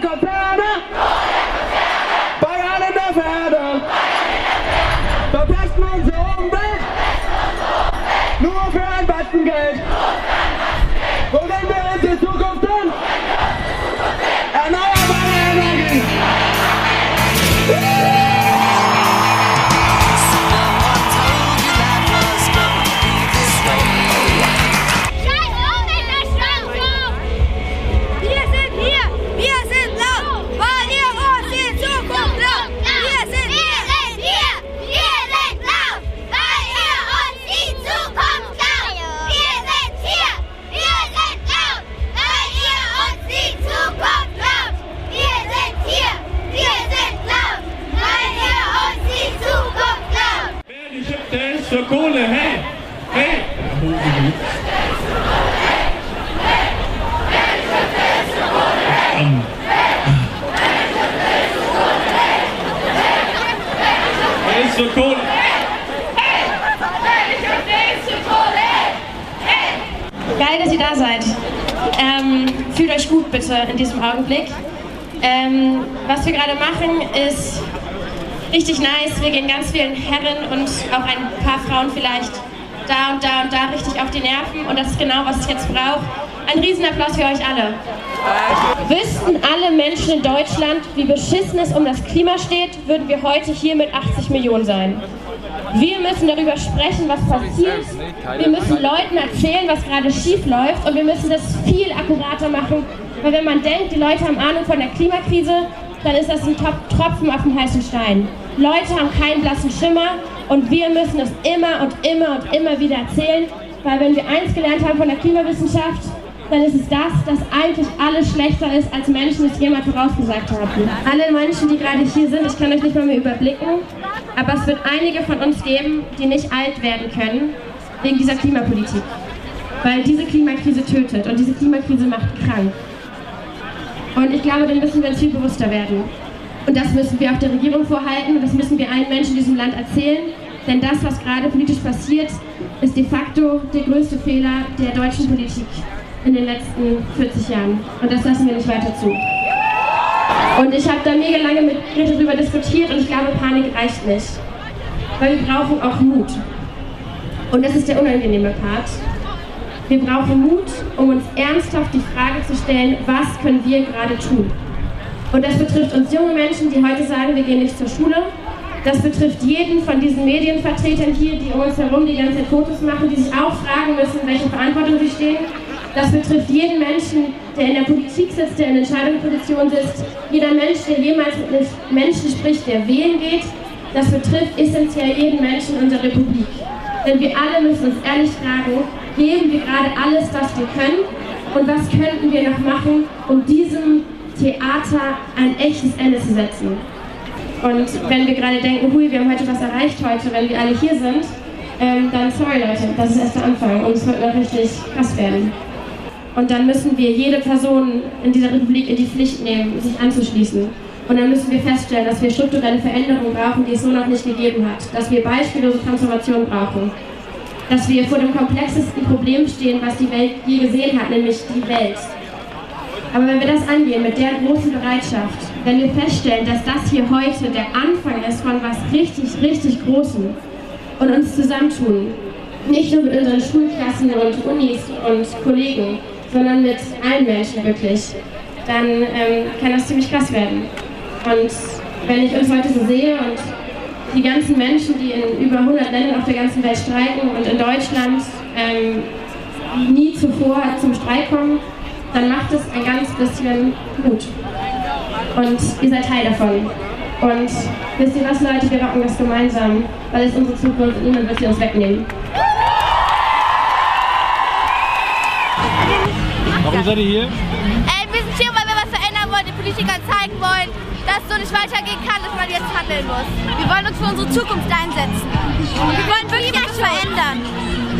der Konzerne, da seid. Ähm, fühlt euch gut bitte in diesem Augenblick. Ähm, was wir gerade machen ist richtig nice. Wir gehen ganz vielen Herren und auch ein paar Frauen vielleicht da und da und da richtig auf die Nerven und das ist genau, was es jetzt braucht. Ein Riesenapplaus für euch alle. Wüssten alle Menschen in Deutschland, wie beschissen es um das Klima steht, würden wir heute hier mit 80 Millionen sein. Wir müssen darüber sprechen, was passiert. Wir müssen Leuten erzählen, was gerade schief läuft und wir müssen das viel akkurater machen. Weil wenn man denkt, die Leute haben Ahnung von der Klimakrise, dann ist das ein Tropfen auf dem heißen Stein. Leute haben keinen blassen Schimmer und wir müssen es immer und immer und immer wieder erzählen, weil wenn wir eins gelernt haben von der Klimawissenschaft, dann ist es das, dass eigentlich alles schlechter ist, als Menschen es jemals vorausgesagt haben. Alle Menschen, die gerade hier sind, ich kann euch nicht mal mehr überblicken, aber es wird einige von uns geben, die nicht alt werden können wegen dieser Klimapolitik. Weil diese Klimakrise tötet und diese Klimakrise macht krank. Und ich glaube, dann müssen wir uns viel bewusster werden. Und das müssen wir auch der Regierung vorhalten und das müssen wir allen Menschen in diesem Land erzählen. Denn das, was gerade politisch passiert, ist de facto der größte Fehler der deutschen Politik in den letzten 40 Jahren. Und das lassen wir nicht weiter zu. Und ich habe da mega lange mit Greta darüber diskutiert und ich glaube, Panik reicht nicht. Weil wir brauchen auch Mut. Und das ist der unangenehme Part. Wir brauchen Mut, um uns ernsthaft die Frage zu stellen, was können wir gerade tun? Und das betrifft uns junge Menschen, die heute sagen, wir gehen nicht zur Schule. Das betrifft jeden von diesen Medienvertretern hier, die um uns herum die ganze Zeit Fotos machen, die sich auch fragen müssen, welche Verantwortung sie stehen. Das betrifft jeden Menschen, der in der Politik sitzt, der in Entscheidungspositionen sitzt. Jeder Mensch, der jemals mit Menschen spricht, der wählen geht. Das betrifft essentiell jeden Menschen in unserer Republik. Denn wir alle müssen uns ehrlich fragen, geben wir gerade alles, was wir können? Und was könnten wir noch machen, um diesem Theater ein echtes Ende zu setzen? Und wenn wir gerade denken, hui, wir haben heute was erreicht heute, wenn wir alle hier sind, ähm, dann sorry Leute, das ist erst der Anfang und es wird noch richtig krass werden. Und dann müssen wir jede Person in dieser Republik in die Pflicht nehmen, sich anzuschließen. Und dann müssen wir feststellen, dass wir strukturelle Veränderungen brauchen, die es so noch nicht gegeben hat. Dass wir beispiellose Transformation brauchen. Dass wir vor dem komplexesten Problem stehen, was die Welt je gesehen hat, nämlich die Welt. Aber wenn wir das angehen mit der großen Bereitschaft, wenn wir feststellen, dass das hier heute der Anfang ist von was richtig, richtig Großem und uns zusammentun, nicht nur mit unseren Schulklassen und Unis und Kollegen, sondern mit allen Menschen wirklich, dann ähm, kann das ziemlich krass werden. Und wenn ich uns heute so sehe und die ganzen Menschen, die in über 100 Ländern auf der ganzen Welt streiken und in Deutschland ähm, nie zuvor zum Streik kommen, dann macht es ein ganz bisschen Mut. Und ihr seid Teil davon. Und wisst ihr was, Leute, wir rocken das gemeinsam, weil es unsere Zukunft und niemand wird sie uns wegnehmen. Warum seid ihr hier? Äh, wir sind hier, weil wir was verändern wollen, den Politikern zeigen wollen, dass es so nicht weitergehen kann, dass man jetzt handeln muss. Wir wollen uns für unsere Zukunft einsetzen. Und wir wollen wirklich was verändern.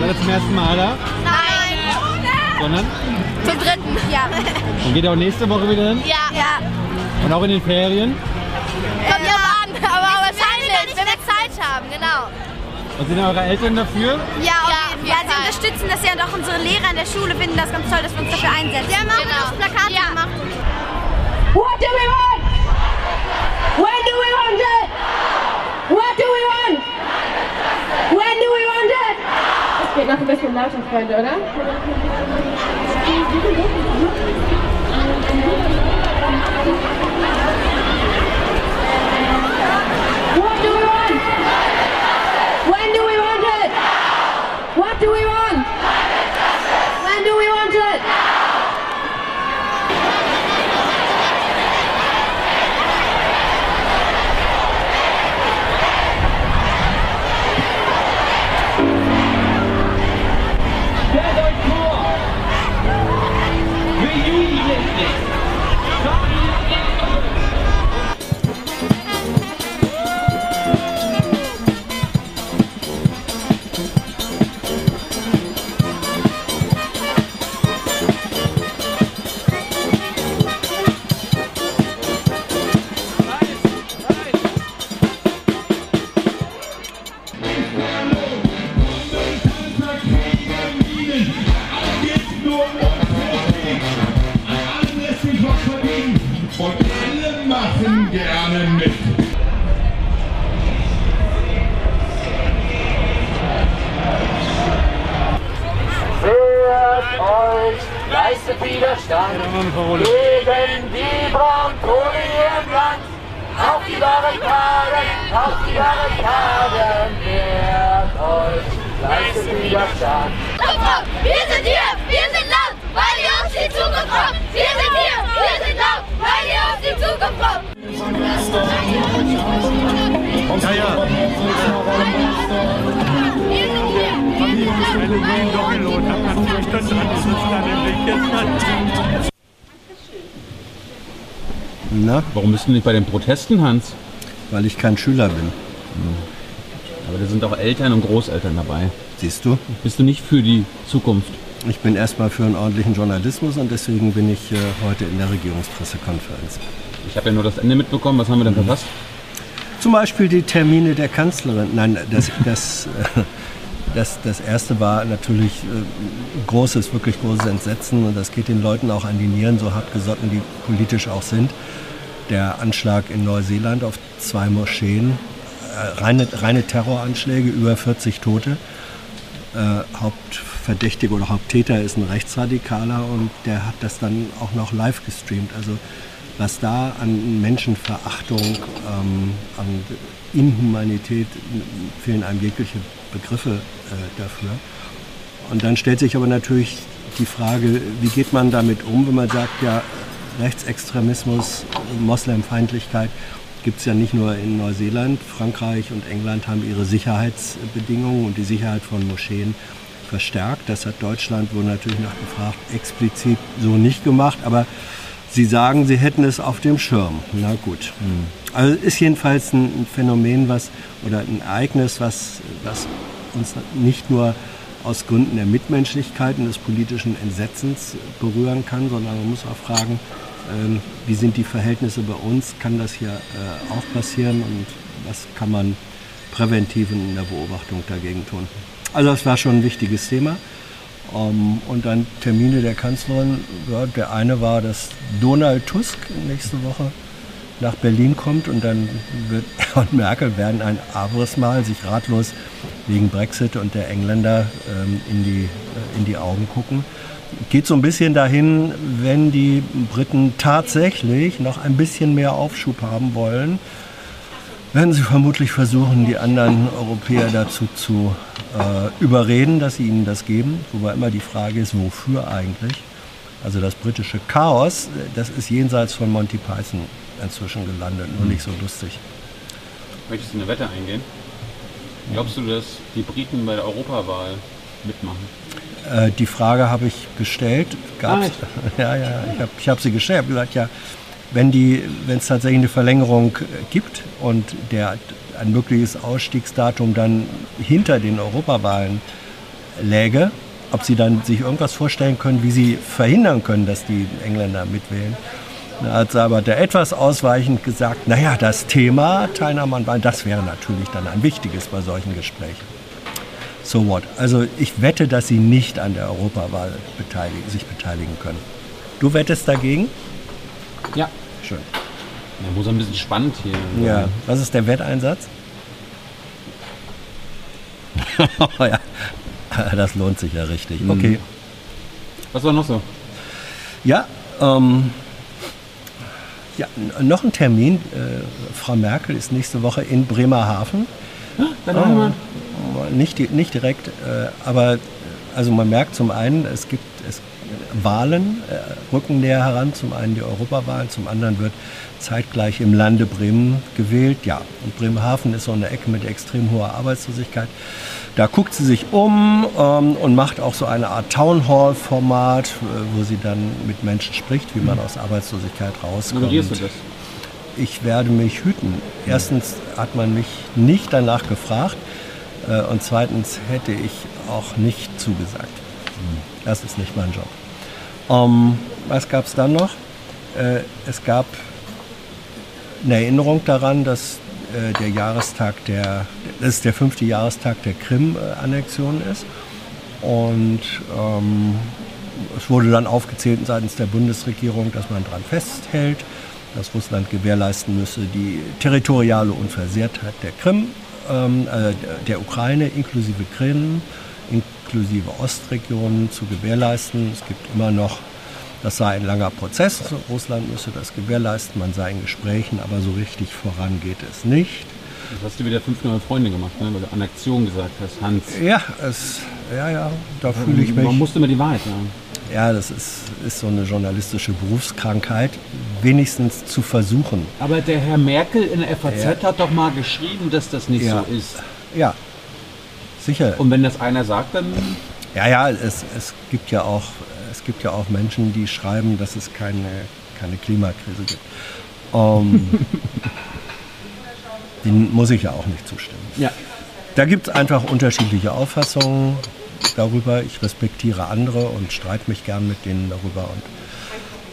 Seid ihr zum ersten Mal da? Nein. Sondern? Zum dritten. Ja. Und geht ihr auch nächste Woche wieder hin? Ja. ja. Und auch in den Ferien? Kommt ja an, aber wahrscheinlich, wenn wir Zeit haben, genau. Und sind eure Eltern dafür? Ja, auf jeden ja, sie unterstützen das ja und auch unsere Lehrer in der Schule finden das ganz toll, dass wir uns dafür einsetzen. Ja, machen auch genau. noch Plakate ja. gemacht. What do we want? When do we want it? What do we want? When do we want it? Das geht noch ein bisschen lauter, Freunde, oder? What do When do we want it? What do we want? Leistet Widerstand gegen die Braunkohle hier im Land. Auf die Barrikaden, auf die Barrikaden, wehrt euch, leistet Widerstand. Wir sind hier, wir sind laut, weil ihr uns die Zukunft raubt. Wir sind hier, wir sind laut, weil ihr uns die Zukunft. Wir sind hier, wir sind laut, weil ihr uns Na, Warum bist du nicht bei den Protesten, Hans? weil ich kein Schüler bin. Aber da sind auch Eltern und Großeltern dabei. Siehst du? Bist du nicht für die Zukunft? Ich bin erstmal für einen ordentlichen Journalismus und deswegen bin ich äh, heute in der Regierungspressekonferenz. Ich habe ja nur das Ende mitbekommen. Was haben wir denn verpasst? Zum Beispiel die Termine der Kanzlerin. Nein, das, das, das, das erste war natürlich äh, großes, wirklich großes Entsetzen und das geht den Leuten auch an die Nieren, so hartgesotten die politisch auch sind. Der Anschlag in Neuseeland auf zwei Moscheen, äh, reine, reine Terroranschläge, über 40 Tote. Äh, Hauptverdächtige oder Haupttäter ist ein Rechtsradikaler und der hat das dann auch noch live gestreamt. Also was da an Menschenverachtung, ähm, an Inhumanität, fehlen einem jegliche Begriffe äh, dafür. Und dann stellt sich aber natürlich die Frage, wie geht man damit um, wenn man sagt, ja, Rechtsextremismus, Moslemfeindlichkeit gibt es ja nicht nur in Neuseeland. Frankreich und England haben ihre Sicherheitsbedingungen und die Sicherheit von Moscheen verstärkt. Das hat Deutschland wohl natürlich nachgefragt, explizit so nicht gemacht, aber Sie sagen, Sie hätten es auf dem Schirm. Na gut. Also ist jedenfalls ein Phänomen, was oder ein Ereignis, was, was uns nicht nur aus Gründen der Mitmenschlichkeit und des politischen Entsetzens berühren kann, sondern man muss auch fragen, ähm, wie sind die Verhältnisse bei uns? Kann das hier äh, auch passieren und was kann man präventiv in der Beobachtung dagegen tun? Also das war schon ein wichtiges Thema. Ähm, und dann Termine der Kanzlerin. Ja, der eine war, dass Donald Tusk nächste Woche nach Berlin kommt und dann wird er und Merkel werden ein aberes Mal sich ratlos wegen Brexit und der Engländer ähm, in, die, äh, in die Augen gucken. Geht so ein bisschen dahin, wenn die Briten tatsächlich noch ein bisschen mehr Aufschub haben wollen, werden sie vermutlich versuchen, die anderen Europäer dazu zu äh, überreden, dass sie ihnen das geben. Wobei immer die Frage ist, wofür eigentlich? Also das britische Chaos, das ist jenseits von Monty Python inzwischen gelandet, nur nicht so lustig. Möchtest du eine Wette eingehen? Glaubst du, dass die Briten bei der Europawahl mitmachen? Äh, die Frage habe ich gestellt. Gab's, Ah, ja, ja, ich habe ich hab sie gestellt. Ich habe gesagt, ja, wenn es tatsächlich eine Verlängerung äh, gibt und der ein mögliches Ausstiegsdatum dann hinter den Europawahlen läge, ob sie dann sich irgendwas vorstellen können, wie sie verhindern können, dass die Engländer mitwählen. Da hat der etwas ausweichend gesagt, naja, das Thema Teilnahme an Wahlen, das wäre natürlich dann ein wichtiges bei solchen Gesprächen. So what? Also ich wette, dass sie nicht an der Europawahl beteiligen, sich beteiligen können. Du wettest dagegen? Ja. Ja, ist ein bisschen spannend hier. Ja. Was ist der Wetteinsatz? ja. Das lohnt sich ja richtig. Okay. Was war noch so? Ja, ähm, ja, noch ein Termin. Äh, Frau Merkel ist nächste Woche in Bremerhaven. Deine Heimat? Nicht, di- nicht direkt, äh, aber also man merkt zum einen, es gibt es, Wahlen, äh, rücken näher heran. Zum einen die Europawahlen, zum anderen wird zeitgleich im Lande Bremen gewählt. Ja, und Bremerhaven ist so eine Ecke mit extrem hoher Arbeitslosigkeit. Da guckt sie sich um ähm, und macht auch so eine Art Town Hall-Format, äh, wo sie dann mit Menschen spricht, wie man aus Arbeitslosigkeit rauskommt. Moderierst du das? Ich werde mich hüten. Erstens hat man mich nicht danach gefragt äh, und zweitens hätte ich auch nicht zugesagt. Das ist nicht mein Job. Ähm, was gab es dann noch? Äh, es gab eine Erinnerung daran, dass äh, der Jahrestag der, das ist der fünfte Jahrestag der Krim-Annexion ist. Und ähm, es wurde dann aufgezählt seitens der Bundesregierung, dass man daran festhält, dass Russland gewährleisten müsse, die territoriale Unversehrtheit der Krim, ähm, äh, der Ukraine inklusive Krim, inklusive Ostregionen zu gewährleisten. Es gibt immer noch, das sei ein langer Prozess, Russland müsse das gewährleisten, man sei in Gesprächen, aber so richtig voran geht es nicht. Jetzt hast du wieder fünf neue Freunde gemacht, ne? weil du Annexion gesagt hast, Hans. Ja, es, ja, ja, da fühle ich mich. Man musste immer die Wahrheit sagen. Ja, das ist, ist so eine journalistische Berufskrankheit, wenigstens zu versuchen. Aber der Herr Merkel in der FAZ Ja. hat doch mal geschrieben, dass das nicht Ja. so ist. Ja, sicher. Und wenn das einer sagt, dann Ja, ja, es, es, gibt ja auch, es gibt ja auch Menschen, die schreiben, dass es keine, keine Klimakrise gibt. Ähm, denen muss ich ja auch nicht zustimmen. ja. Da gibt es einfach unterschiedliche Auffassungen darüber. Ich respektiere andere und streite mich gern mit denen darüber. Und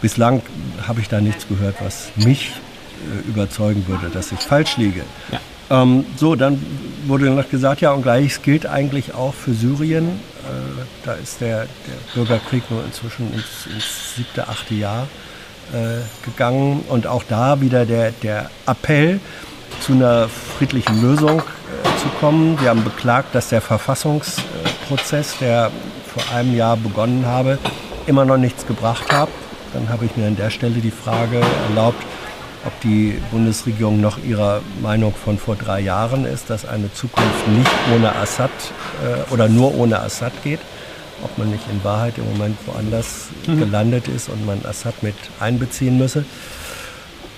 bislang habe ich da nichts gehört, was mich äh, überzeugen würde, dass ich falsch liege. Ja. Ähm, so, dann wurde noch gesagt, ja, und gleiches gilt eigentlich auch für Syrien. Äh, da ist der, der Bürgerkrieg nur inzwischen ins, ins siebte, achte Jahr äh, gegangen. Und auch da wieder der, der Appell, zu einer friedlichen Lösung äh, zu kommen. Wir haben beklagt, dass der Verfassungsprozess, der vor einem Jahr begonnen habe, immer noch nichts gebracht hat. Dann habe ich mir an der Stelle die Frage erlaubt, ob die Bundesregierung noch ihrer Meinung von vor drei Jahren ist, dass eine Zukunft nicht ohne Assad äh, oder nur ohne Assad geht. Ob man nicht in Wahrheit im Moment woanders gelandet ist und man Assad mit einbeziehen müsse.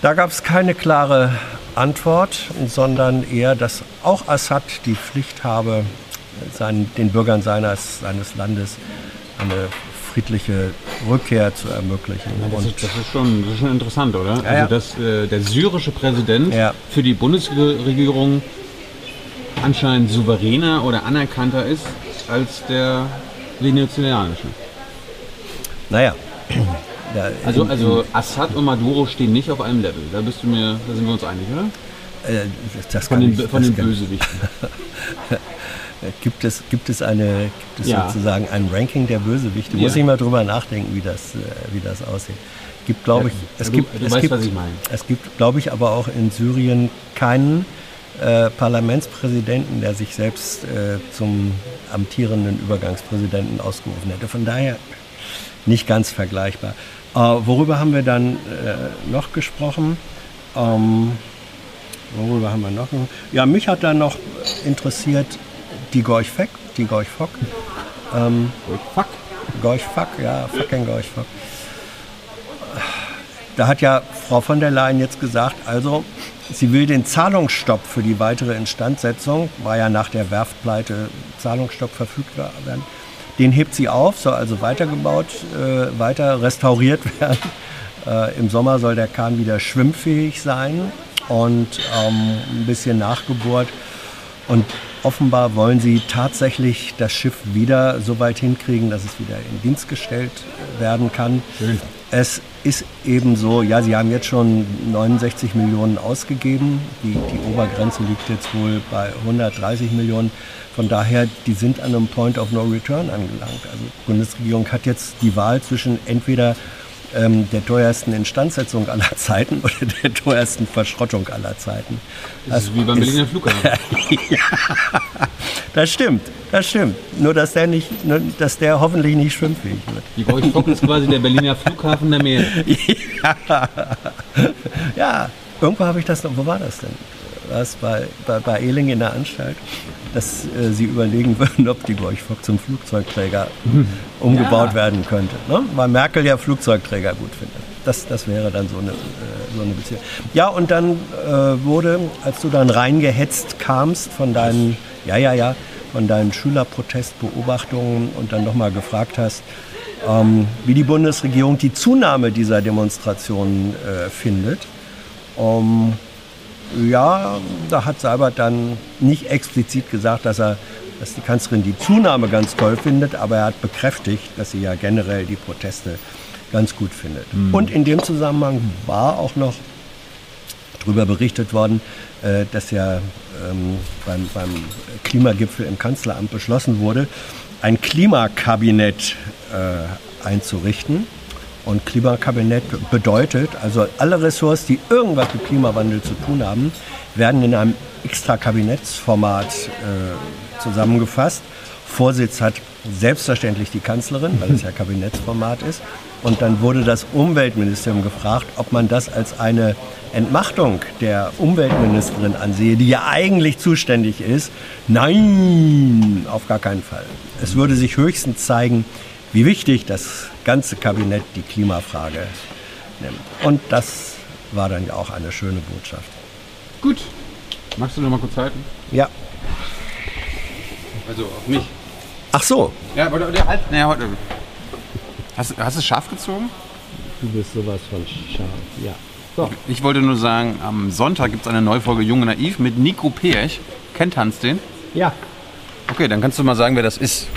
Da gab es keine klare Antwort, sondern eher, dass auch Assad die Pflicht habe, seinen, den Bürgern seines, seines Landes eine friedliche Rückkehr zu ermöglichen. Das Und ist, das, ist schon, das ist schon interessant, oder? Ja, ja. Also, dass äh, der syrische Präsident Ja. für die Bundesregierung anscheinend souveräner oder anerkannter ist als der venezolanische. naja, da, Also, also Assad und Maduro stehen nicht auf einem Level. Da bist du mir, da sind wir uns einig, oder? äh, das Von kann den, ich- von das den Bösewichten. Gibt es, gibt es, eine, gibt es Ja. sozusagen ein Ranking der Bösewichte? Ja. Muss ich mal drüber nachdenken, wie das, äh, wie das aussieht. Gibt, glaube ich, es du- gibt, du es weißt, gibt. Es gibt, glaube ich, aber auch in Syrien keinen äh, Parlamentspräsidenten, der sich selbst äh, zum amtierenden Übergangspräsidenten ausgerufen hätte. Von daher nicht ganz vergleichbar. Äh, worüber haben wir dann äh, noch gesprochen? Ähm, worüber haben wir noch? Ja, mich hat dann noch interessiert die Gorch Fock. Die Gorch Fock. Ähm, Fuck. Gorch Fock, ja, fucking Gorch Fock. Da hat ja Frau von der Leyen jetzt gesagt, also sie will den Zahlungsstopp für die weitere Instandsetzung, war ja nach der Werftpleite Zahlungsstopp verfügt werden, den hebt sie auf, soll also weitergebaut, äh, weiter restauriert werden. Äh, Im Sommer soll der Kahn wieder schwimmfähig sein und ähm, ein bisschen nachgebohrt. Und offenbar wollen sie tatsächlich das Schiff wieder so weit hinkriegen, dass es wieder in Dienst gestellt werden kann. Es ist eben so, ja, sie haben jetzt schon 69 Millionen ausgegeben. Die, die Obergrenze liegt jetzt wohl bei 130 Millionen. Von daher, die sind an einem Point of No Return angelangt. Also die Bundesregierung hat jetzt die Wahl zwischen entweder ähm, der teuersten Instandsetzung aller Zeiten oder der teuersten Verschrottung aller Zeiten. Das ist wie beim Berliner Flughafen. Das stimmt, das stimmt. Nur, dass der, nicht, nur, dass der hoffentlich nicht schwimmfähig wird. Die Gorch Fock ist quasi der Berliner Flughafen der Meer. ja. ja, irgendwo habe ich das noch. Wo war das denn? War es bei, bei, bei Ehling in der Anstalt? Dass äh, sie überlegen würden, ob die Gorch Fock zum Flugzeugträger umgebaut Ja. werden könnte. Ne? Weil Merkel ja Flugzeugträger gut findet. Das, das wäre dann so eine, äh, so eine Beziehung. Ja, und dann äh, wurde, als du dann reingehetzt kamst von deinen, ja, ja, ja, von deinen Schülerprotestbeobachtungen und dann nochmal gefragt hast, ähm, wie die Bundesregierung die Zunahme dieser Demonstrationen äh, findet. Ähm, ja, da hat Seibert dann nicht explizit gesagt, dass er, dass die Kanzlerin die Zunahme ganz toll findet, aber er hat bekräftigt, dass sie ja generell die Proteste ganz gut findet. Und in dem Zusammenhang war auch noch darüber berichtet worden, äh, dass ja ähm, beim, beim Klimagipfel im Kanzleramt beschlossen wurde, ein Klimakabinett äh, einzurichten. Und Klimakabinett bedeutet, also alle Ressorts, die irgendwas mit Klimawandel zu tun haben, werden in einem extra Kabinettsformat äh, zusammengefasst. Vorsitz hat selbstverständlich die Kanzlerin, weil es ja Kabinettsformat ist. Und dann wurde das Umweltministerium gefragt, ob man das als eine Entmachtung der Umweltministerin ansehe, die ja eigentlich zuständig ist. Nein, auf gar keinen Fall. Es würde sich höchstens zeigen, wie wichtig das ganze Kabinett die Klimafrage nimmt. Und das war dann ja auch eine schöne Botschaft. Gut. Magst du noch mal kurz halten? Ja. Also auf mich. Ach so. Ja, aber der halt. Naja, heute. Hast, hast du es scharf gezogen? Du bist sowas von scharf, ja. Ich wollte nur sagen, am Sonntag gibt es eine neue Folge Junge Naiv mit Nico Peech. Kennt Hans den? Ja. Okay, dann kannst du mal sagen, wer das ist.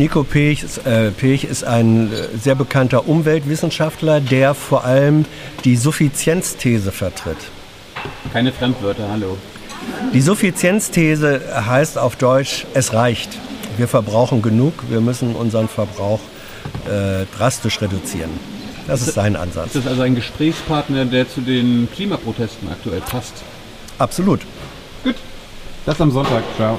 Nico Pech ist, äh, Pech ist ein äh, sehr bekannter Umweltwissenschaftler, der vor allem die Suffizienzthese vertritt. Keine Fremdwörter, hallo. Die Suffizienzthese heißt auf Deutsch, es reicht. Wir verbrauchen genug, wir müssen unseren Verbrauch äh, drastisch reduzieren. Das ist sein Ansatz. Ist das also ein Gesprächspartner, der zu den Klimaprotesten aktuell passt? Absolut. Gut. Das am Sonntag. Ciao.